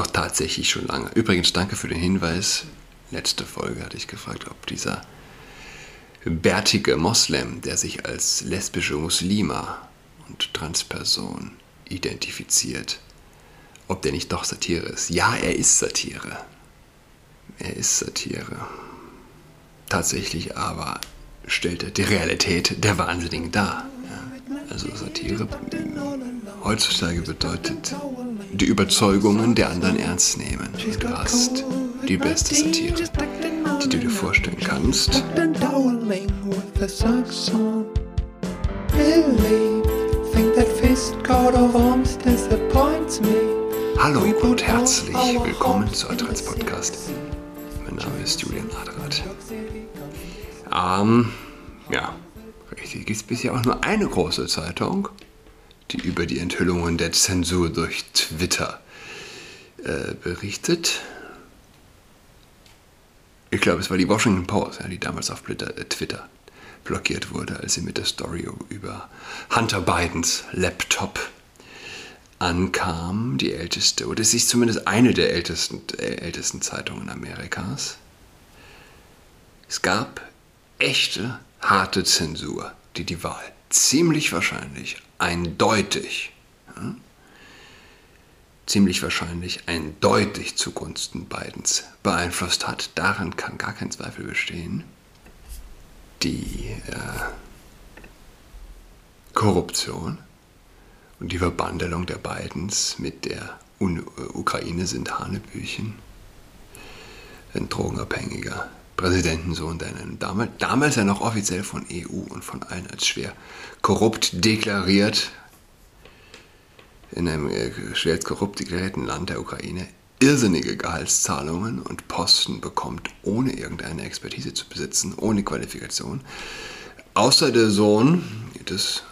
doch tatsächlich schon lange. Übrigens, danke für den Hinweis. Letzte Folge hatte ich gefragt, ob dieser bärtige Moslem, der sich als lesbische Muslima und Transperson identifiziert, ob der nicht doch Satire ist. Ja, er ist Satire. Er ist Satire. Tatsächlich aber stellt er die Realität der Wahnsinnigen dar. Also Satire heutzutage bedeutet die Überzeugungen der anderen ernst nehmen. Du hast die beste Satire, die du dir vorstellen kannst. Hallo und herzlich willkommen zu Adrats Podcast. Mein Name ist Julian Adrat. Ähm, ja, richtig, gibt es bisher auch nur eine große Zeitung, die über die Enthüllungen der Zensur durch Twitter äh, berichtet. Ich glaube, es war die Washington Post, ja, die damals auf Twitter, äh, Twitter blockiert wurde, als sie mit der Story über Hunter Bidens Laptop ankam, die älteste, oder es ist zumindest eine der ältesten, äh, ältesten Zeitungen Amerikas. Es gab echte, harte Zensur, die die Wahl ziemlich wahrscheinlich, eindeutig, ja, ziemlich wahrscheinlich eindeutig zugunsten Bidens beeinflusst hat. Daran kann gar kein Zweifel bestehen. Die äh, Korruption und die Verbandelung der Bidens mit der Un Ukraine sind Hanebüchen. Ein drogenabhängiger Präsidentensohn, der damals, damals ja noch offiziell von EU und von allen als schwer korrupt deklariert, in einem äh, schwer korrupt deklarierten Land der Ukraine, irrsinnige Gehaltszahlungen und Posten bekommt, ohne irgendeine Expertise zu besitzen, ohne Qualifikation. Außer der Sohn des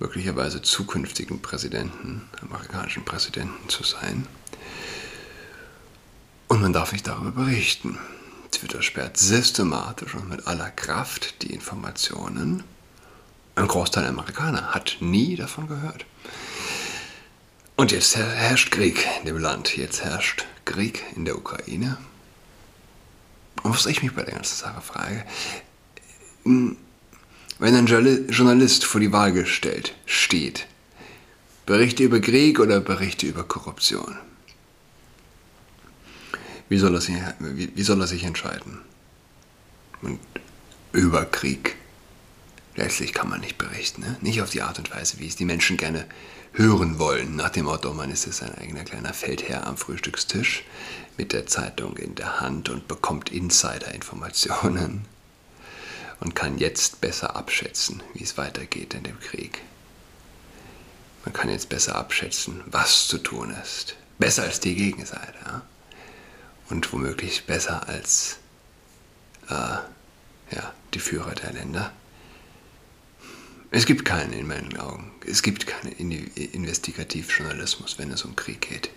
möglicherweise zukünftigen Präsidenten, amerikanischen Präsidenten zu sein. Und man darf nicht darüber berichten. Twitter sperrt systematisch und mit aller Kraft die Informationen. Ein Großteil der Amerikaner hat nie davon gehört. Und jetzt herrscht Krieg in dem Land. Jetzt herrscht Krieg in der Ukraine. Und was ich mich bei der ganzen Sache frage, hm, wenn ein Journalist vor die Wahl gestellt steht, berichte über Krieg oder berichte über Korruption? Wie soll er sich, wie, wie soll er sich entscheiden? Und über Krieg. Letztlich kann man nicht berichten. Ne? Nicht auf die Art und Weise, wie es die Menschen gerne hören wollen. Nach dem Motto, man ist jetzt ein eigener kleiner Feldherr am Frühstückstisch mit der Zeitung in der Hand und bekommt Insider-Informationen und kann jetzt besser abschätzen, wie es weitergeht in dem Krieg. Man kann jetzt besser abschätzen, was zu tun ist. Besser als die Gegenseite. Ja? Und womöglich besser als äh, ja, die Führer der Länder. Es gibt keinen in meinen Augen. Es gibt keinen Investigativjournalismus, wenn es um Krieg geht.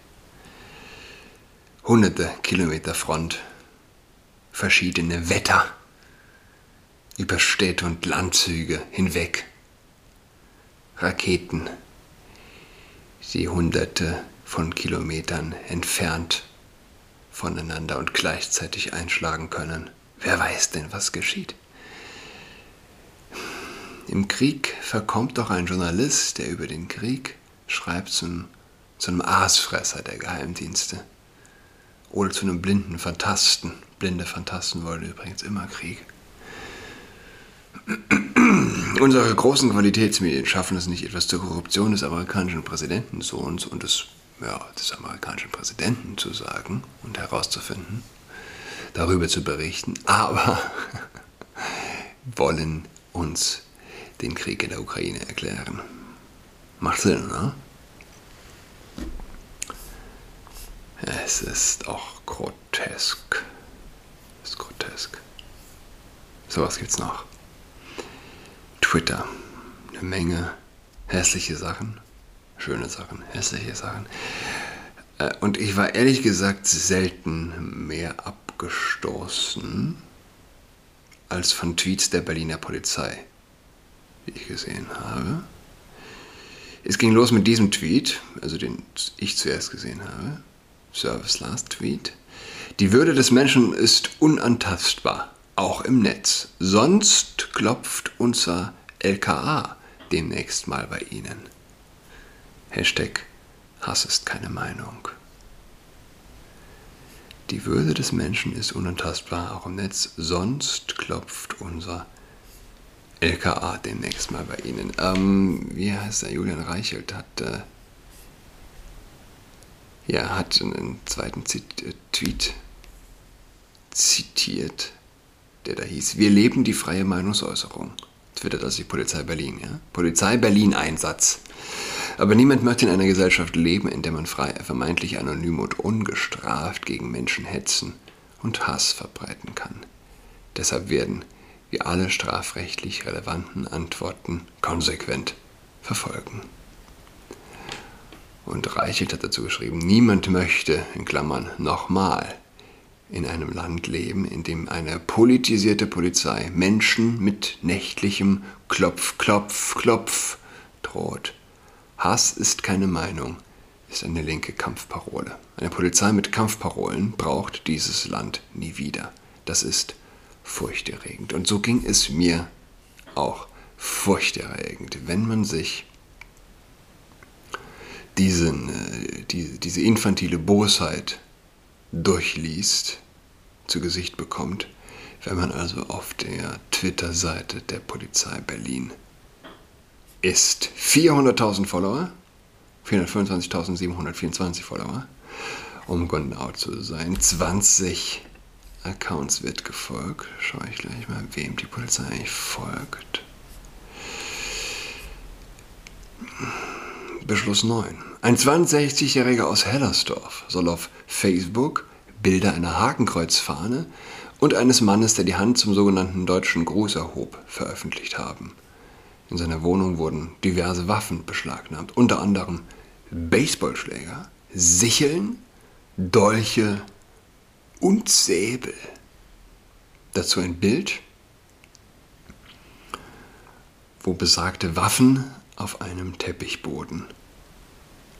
Hunderte Kilometer Front, verschiedene Wetter über Städte und Landzüge hinweg, Raketen, die hunderte von Kilometern entfernt voneinander und gleichzeitig einschlagen können. Wer weiß denn, was geschieht? Im Krieg verkommt doch ein Journalist, der über den Krieg schreibt, zum, zu einem Aasfresser der Geheimdienste. Oder zu einem blinden Fantasten. Blinde Fantasten wollen übrigens immer Krieg. Unsere großen Qualitätsmedien schaffen es nicht, etwas zur Korruption des amerikanischen Präsidentensohns und des ja, des amerikanischen Präsidenten zu sagen und herauszufinden, darüber zu berichten, aber wollen uns den Krieg in der Ukraine erklären. Macht Sinn, ne? Es ist auch grotesk. Es ist grotesk. So, was gibt's noch? Twitter. Eine Menge hässliche Sachen schöne Sachen, hässliche Sachen. Äh, und ich war ehrlich gesagt selten mehr abgestoßen als von Tweets der Berliner Polizei, wie ich gesehen habe. Es ging los mit diesem Tweet, also den ich zuerst gesehen habe. Service Last Tweet. Die Würde des Menschen ist unantastbar, auch im Netz. Sonst klopft unser LKA demnächst mal bei Ihnen. Hashtag Hass ist keine Meinung. Die Würde des Menschen ist unantastbar, auch im Netz. Sonst klopft unser LKA demnächst mal bei Ihnen. Ähm, wie heißt der? Julian Reichelt hat, äh, ja, hat einen zweiten Zit äh, Tweet zitiert, der da hieß: Wir leben die freie Meinungsäußerung. Twittert also die Polizei Berlin, ja? Polizei Berlin Einsatz. Aber niemand möchte in einer Gesellschaft leben, in der man frei, vermeintlich anonym und ungestraft gegen Menschen hetzen und Hass verbreiten kann. Deshalb werden wir alle strafrechtlich relevanten Antworten konsequent verfolgen. Und Reichelt hat dazu geschrieben, niemand möchte, in Klammern, nochmal in einem Land leben, in dem eine politisierte Polizei Menschen mit nächtlichem Klopf, Klopf, Klopf droht. Hass ist keine Meinung, ist eine linke Kampfparole. Eine Polizei mit Kampfparolen braucht dieses Land nie wieder. Das ist furchterregend. Und so ging es mir auch furchterregend, wenn man sich diesen, äh, die, diese infantile Bosheit durchliest, zu Gesicht bekommt, wenn man also auf der Twitter-Seite der Polizei Berlin ist. 400.000 Follower, 425.724 Follower, um genau zu sein, 20 Accounts wird gefolgt. Schaue ich gleich mal, wem die Polizei eigentlich folgt. Beschluss 9. Ein 62-Jähriger aus Hellersdorf soll auf Facebook Bilder einer Hakenkreuzfahne und eines Mannes, der die Hand zum sogenannten deutschen Gruß erhob, veröffentlicht haben. In seiner Wohnung wurden diverse Waffen beschlagnahmt, unter anderem Baseballschläger, Sicheln, Dolche und Säbel. Dazu ein Bild, wo besagte Waffen auf einem Teppichboden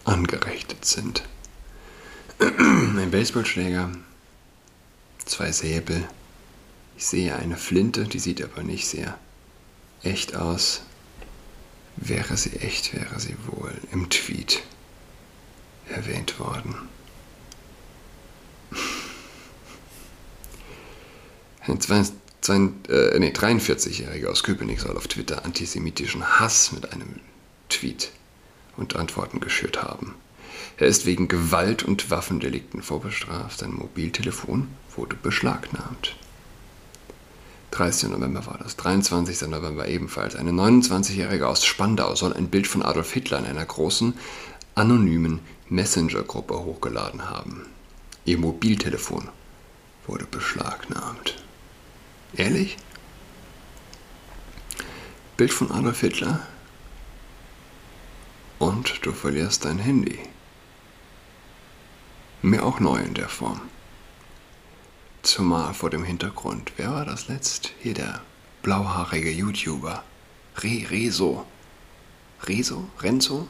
angerichtet sind. Ein Baseballschläger, zwei Säbel. Ich sehe eine Flinte, die sieht aber nicht sehr echt aus. Wäre sie echt, wäre sie wohl im Tweet erwähnt worden. Ein äh, nee, 43-Jähriger aus Köpenick soll auf Twitter antisemitischen Hass mit einem Tweet und Antworten geschürt haben. Er ist wegen Gewalt und Waffendelikten vorbestraft. Sein Mobiltelefon wurde beschlagnahmt. 30. November war das. 23. November ebenfalls. Eine 29-Jährige aus Spandau soll ein Bild von Adolf Hitler in einer großen, anonymen Messenger-Gruppe hochgeladen haben. Ihr Mobiltelefon wurde beschlagnahmt. Ehrlich? Bild von Adolf Hitler? Und du verlierst dein Handy. Mir auch neu in der Form. Zumal vor dem Hintergrund, wer war das letzt? Hier der blauhaarige YouTuber. Re Rezo. Rezo? Renzo?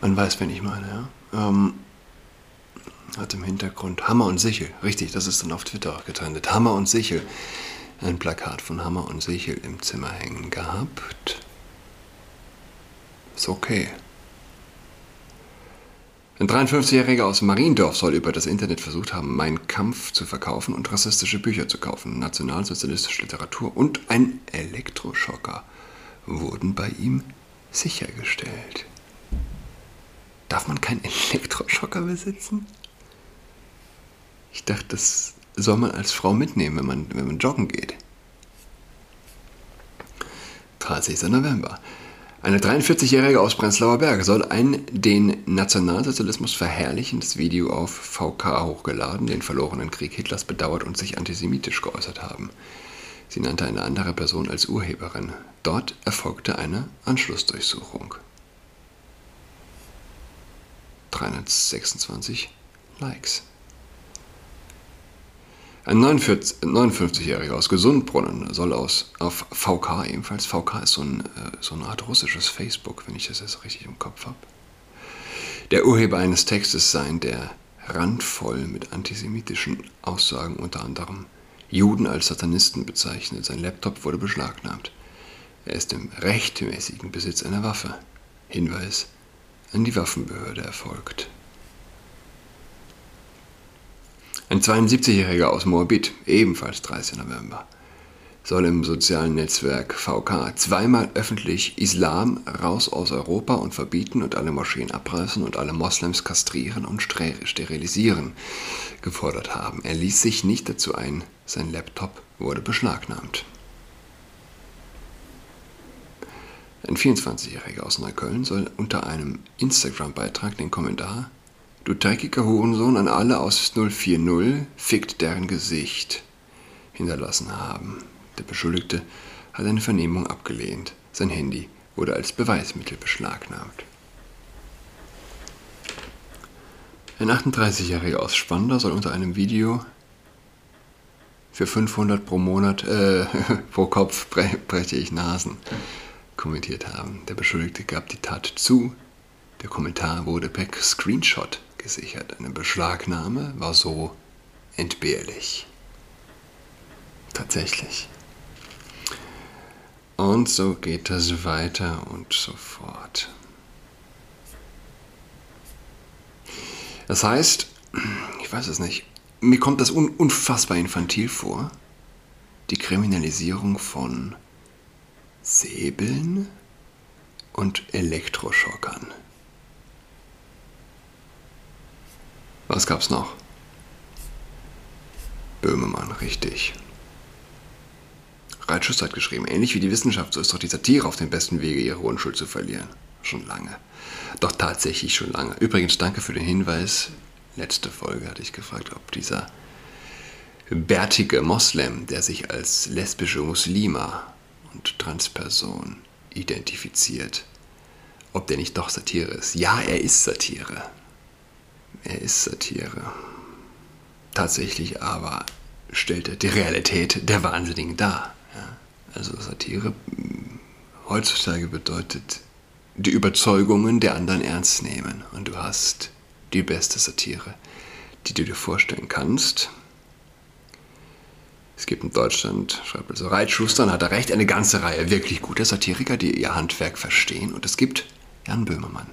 Man weiß, wen ich meine, ja. Ähm, hat im Hintergrund Hammer und Sichel. Richtig, das ist dann auf Twitter auch getrennt. Hammer und Sichel. Ein Plakat von Hammer und Sichel im Zimmer hängen gehabt. Ist okay. Ein 53-Jähriger aus Mariendorf soll über das Internet versucht haben, Mein Kampf zu verkaufen und rassistische Bücher zu kaufen. Nationalsozialistische Literatur und ein Elektroschocker wurden bei ihm sichergestellt. Darf man keinen Elektroschocker besitzen? Ich dachte, das soll man als Frau mitnehmen, wenn man, wenn man joggen geht. 30. November. Eine 43-Jährige aus Prenzlauer Berg soll ein den Nationalsozialismus verherrlichendes Video auf VK hochgeladen, den verlorenen Krieg Hitlers bedauert und sich antisemitisch geäußert haben. Sie nannte eine andere Person als Urheberin. Dort erfolgte eine Anschlussdurchsuchung. 326 Likes. Ein 59-Jähriger aus Gesundbrunnen soll aus, auf VK ebenfalls, VK ist so, ein, äh, so eine Art russisches Facebook, wenn ich das jetzt richtig im Kopf habe, der Urheber eines Textes sein, der randvoll mit antisemitischen Aussagen unter anderem Juden als Satanisten bezeichnet. Sein Laptop wurde beschlagnahmt. Er ist im rechtmäßigen Besitz einer Waffe. Hinweis an die Waffenbehörde erfolgt. Ein 72-Jähriger aus Moabit, ebenfalls 30. November, soll im sozialen Netzwerk VK zweimal öffentlich Islam raus aus Europa und verbieten und alle Moscheen abreißen und alle Moslems kastrieren und sterilisieren gefordert haben. Er ließ sich nicht dazu ein, sein Laptop wurde beschlagnahmt. Ein 24-Jähriger aus Neukölln soll unter einem Instagram-Beitrag den Kommentar Du dreckiger Hurensohn an alle aus 040 fickt deren Gesicht hinterlassen haben. Der Beschuldigte hat eine Vernehmung abgelehnt. Sein Handy wurde als Beweismittel beschlagnahmt. Ein 38-Jähriger aus Spandau soll unter einem Video für 500 pro Monat, äh, pro Kopf breche ich Nasen kommentiert haben. Der Beschuldigte gab die Tat zu. Der Kommentar wurde per Screenshot gesichert. Eine Beschlagnahme war so entbehrlich. Tatsächlich. Und so geht das weiter und so fort. Das heißt, ich weiß es nicht, mir kommt das un unfassbar infantil vor, die Kriminalisierung von Säbeln und Elektroschockern. Was gab's noch? Böhmemann, richtig. Reitschuss hat geschrieben, ähnlich wie die Wissenschaft, so ist doch die Satire auf dem besten Wege, ihre Unschuld zu verlieren. Schon lange. Doch tatsächlich schon lange. Übrigens, danke für den Hinweis. Letzte Folge hatte ich gefragt, ob dieser bärtige Moslem, der sich als lesbische Muslima und Transperson identifiziert, ob der nicht doch Satire ist. Ja, er ist Satire er ist Satire. Tatsächlich aber stellt er die Realität der Wahnsinnigen dar. Ja? Also Satire mm, heutzutage bedeutet die Überzeugungen der anderen ernst nehmen. Und du hast die beste Satire, die du dir vorstellen kannst. Es gibt in Deutschland, schreibt also Reitschuster, und hat er recht, eine ganze Reihe wirklich guter Satiriker, die ihr Handwerk verstehen. Und es gibt Jan Böhmermann.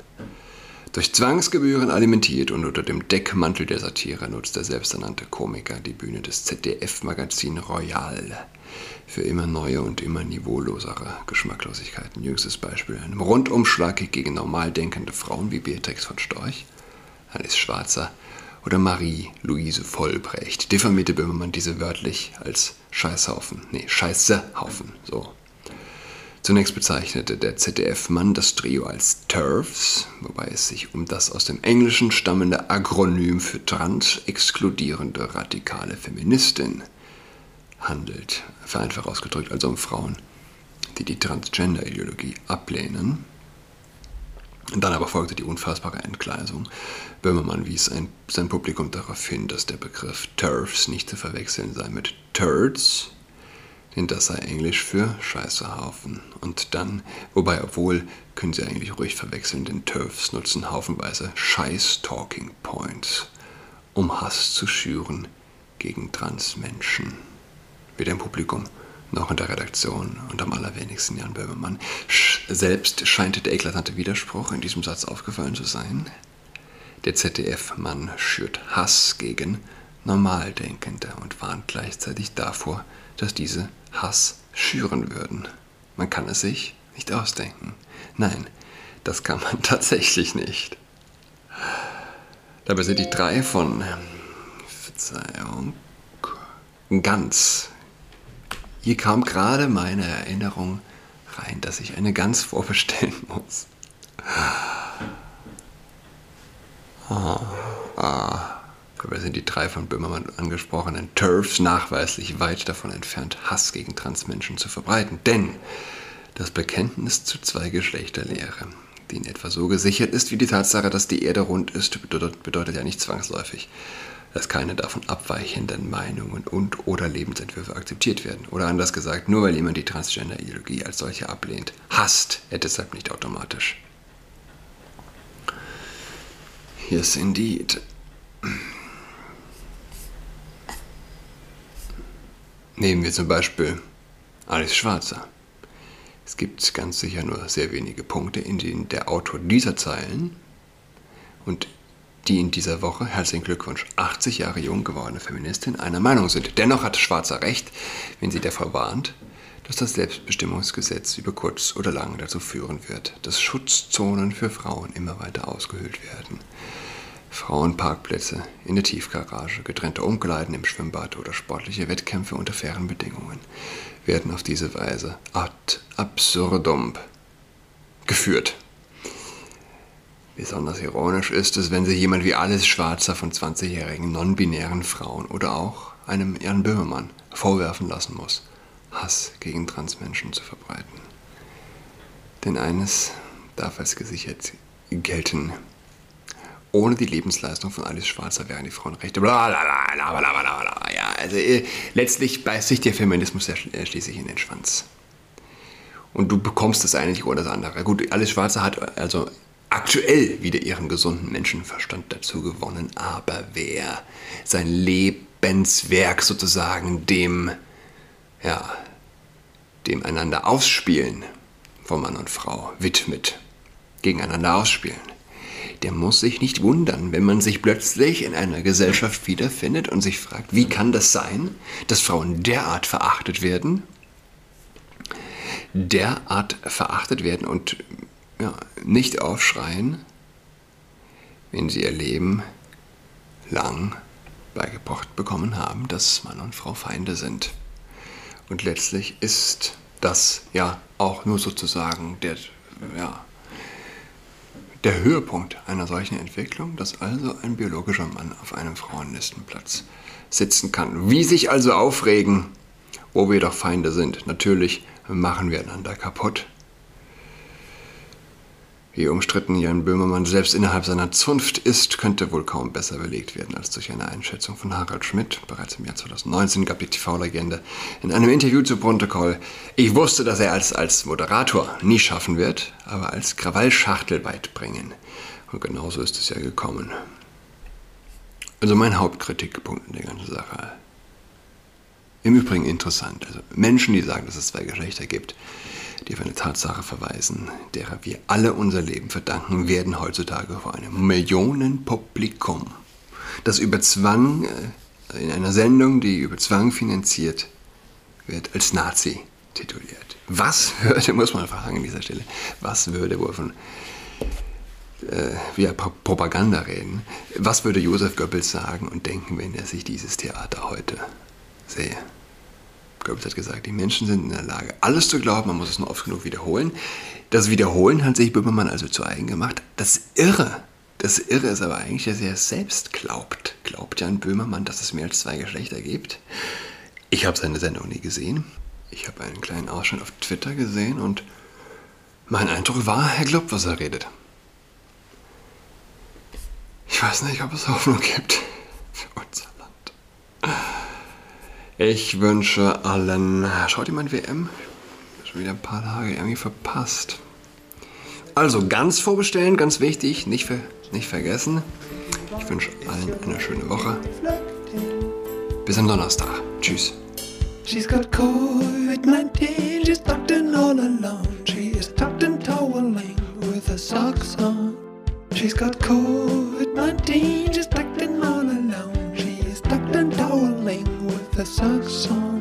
Durch Zwangsgebühren alimentiert und unter dem Deckmantel der Satire nutzt der selbsternannte Komiker die Bühne des ZDF-Magazin Royal. Für immer neue und immer niveaulosere Geschmacklosigkeiten. Jüngstes Beispiel. Einem Rundumschlag gegen normal denkende Frauen wie Beatrix von Storch, Alice Schwarzer oder Marie-Louise Vollbrecht. Diffamierte Böhmermann diese wörtlich als Scheißhaufen, nee, Scheißehaufen, so Zunächst bezeichnete der ZDF-Mann das Trio als TERFs, wobei es sich um das aus dem Englischen stammende Agronym für trans-exkludierende radikale Feministin handelt. Vereinfacht ausgedrückt also um Frauen, die die Transgender-Ideologie ablehnen. Dann aber folgte die unfassbare Entgleisung. Böhmermann wies ein, sein Publikum darauf hin, dass der Begriff TERFs nicht zu verwechseln sei mit Turds, denn das sei Englisch für Scheißehaufen. Und dann, wobei, obwohl, können Sie eigentlich ruhig verwechseln, denn TERFs nutzen haufenweise Scheiß-Talking Points, um Hass zu schüren gegen Transmenschen. Weder im Publikum noch in der Redaktion und am allerwenigsten Jan Böhmermann. Selbst scheint der eklatante Widerspruch in diesem Satz aufgefallen zu sein. Der ZDF-Mann schürt Hass gegen Normaldenkende und warnt gleichzeitig davor, dass diese Hass schüren würden. Man kann es sich nicht ausdenken. Nein, das kann man tatsächlich nicht. Dabei sind die drei von Verzeihung ganz. Hier kam gerade meine Erinnerung rein, dass ich eine Gans vorbestellen muss. Ah, ah. Dabei sind die drei von Böhmermann angesprochenen TERFs nachweislich weit davon entfernt, Hass gegen Transmenschen zu verbreiten. Denn das Bekenntnis zu zwei Geschlechterlehre, die in etwa so gesichert ist wie die Tatsache, dass die Erde rund ist, bedeutet, bedeutet ja nicht zwangsläufig, dass keine davon abweichenden Meinungen und oder Lebensentwürfe akzeptiert werden. Oder anders gesagt, nur weil jemand die Transgender-Ideologie als solche ablehnt, hasst er deshalb nicht automatisch. Yes, indeed. Nehmen wir zum Beispiel Alice Schwarzer. Es gibt ganz sicher nur sehr wenige Punkte, in denen der Autor dieser Zeilen und die in dieser Woche, herzlichen Glückwunsch, 80 Jahre jung gewordene Feministin einer Meinung sind. Dennoch hat Schwarzer recht, wenn sie davor warnt, dass das Selbstbestimmungsgesetz über kurz oder lang dazu führen wird, dass Schutzzonen für Frauen immer weiter ausgehöhlt werden. Frauenparkplätze in der Tiefgarage, getrennte Umkleiden im Schwimmbad oder sportliche Wettkämpfe unter fairen Bedingungen werden auf diese Weise ad absurdum geführt. Besonders ironisch ist es, wenn sich jemand wie Alice Schwarzer von 20-jährigen non-binären Frauen oder auch einem Jan Böhmermann vorwerfen lassen muss, Hass gegen Transmenschen zu verbreiten. Denn eines darf als gesichert gelten. Ohne die Lebensleistung von Alice Schwarzer wären die Frauenrechte. Blablabla. Ja, also äh, letztlich beißt sich der Feminismus ja äh, schließlich in den Schwanz. Und du bekommst das eine nicht oder das andere. Gut, Alice Schwarzer hat also aktuell wieder ihren gesunden Menschenverstand dazu gewonnen, aber wer sein Lebenswerk sozusagen dem, ja, dem einander ausspielen von Mann und Frau widmet, gegeneinander ausspielen, der muss sich nicht wundern, wenn man sich plötzlich in einer Gesellschaft wiederfindet und sich fragt, wie kann das sein, dass Frauen derart verachtet werden, derart verachtet werden und ja, nicht aufschreien, wenn sie ihr Leben lang beigebracht bekommen haben, dass Mann und Frau Feinde sind. Und letztlich ist das ja auch nur sozusagen der, ja, der Höhepunkt einer solchen Entwicklung, dass also ein biologischer Mann auf einem Frauenlistenplatz sitzen kann. Wie sich also aufregen, wo wir doch Feinde sind. Natürlich machen wir einander kaputt. Wie umstritten Jan Böhmermann selbst innerhalb seiner Zunft ist, könnte wohl kaum besser belegt werden als durch eine Einschätzung von Harald Schmidt. Bereits im Jahr 2019 gab die TV-Legende in einem Interview zu Protokoll, ich wusste, dass er als, als Moderator nie schaffen wird, aber als Krawallschachtel weit bringen. Und genauso ist es ja gekommen. Also mein Hauptkritikpunkt in der ganzen Sache. Im Übrigen interessant. Also Menschen, die sagen, dass es zwei Geschlechter gibt, die auf eine Tatsache verweisen, derer wir alle unser Leben verdanken, werden heutzutage vor einem Millionenpublikum, das über Zwang, äh, in einer Sendung, die über Zwang finanziert wird, als Nazi tituliert. Was würde, muss man fragen an dieser Stelle, was würde wohl von äh, via Propaganda reden, was würde Josef Goebbels sagen und denken, wenn er sich dieses Theater heute sähe? Goebbels hat gesagt, die Menschen sind in der Lage, alles zu glauben, man muss es nur oft genug wiederholen. Das Wiederholen hat sich Böhmermann also zu eigen gemacht. Das Irre, das Irre ist aber eigentlich, dass er selbst glaubt. Glaubt Jan Böhmermann, dass es mehr als zwei Geschlechter gibt? Ich habe seine Sendung nie gesehen. Ich habe einen kleinen Ausschnitt auf Twitter gesehen und mein Eindruck war, er glaubt, was er redet. Ich weiß nicht, ob es Hoffnung gibt für Land. Ich wünsche allen. Schaut ihr mein WM? Schon wieder ein paar Tage irgendwie verpasst. Also ganz vorbestellen, ganz wichtig, nicht, ver nicht vergessen. Ich wünsche allen eine schöne Woche. Bis am Donnerstag. Tschüss. She's got COVID-19, she's tucked in all alone. She is tucked in toweling with her socks on. She's got COVID-19, she's her socks on.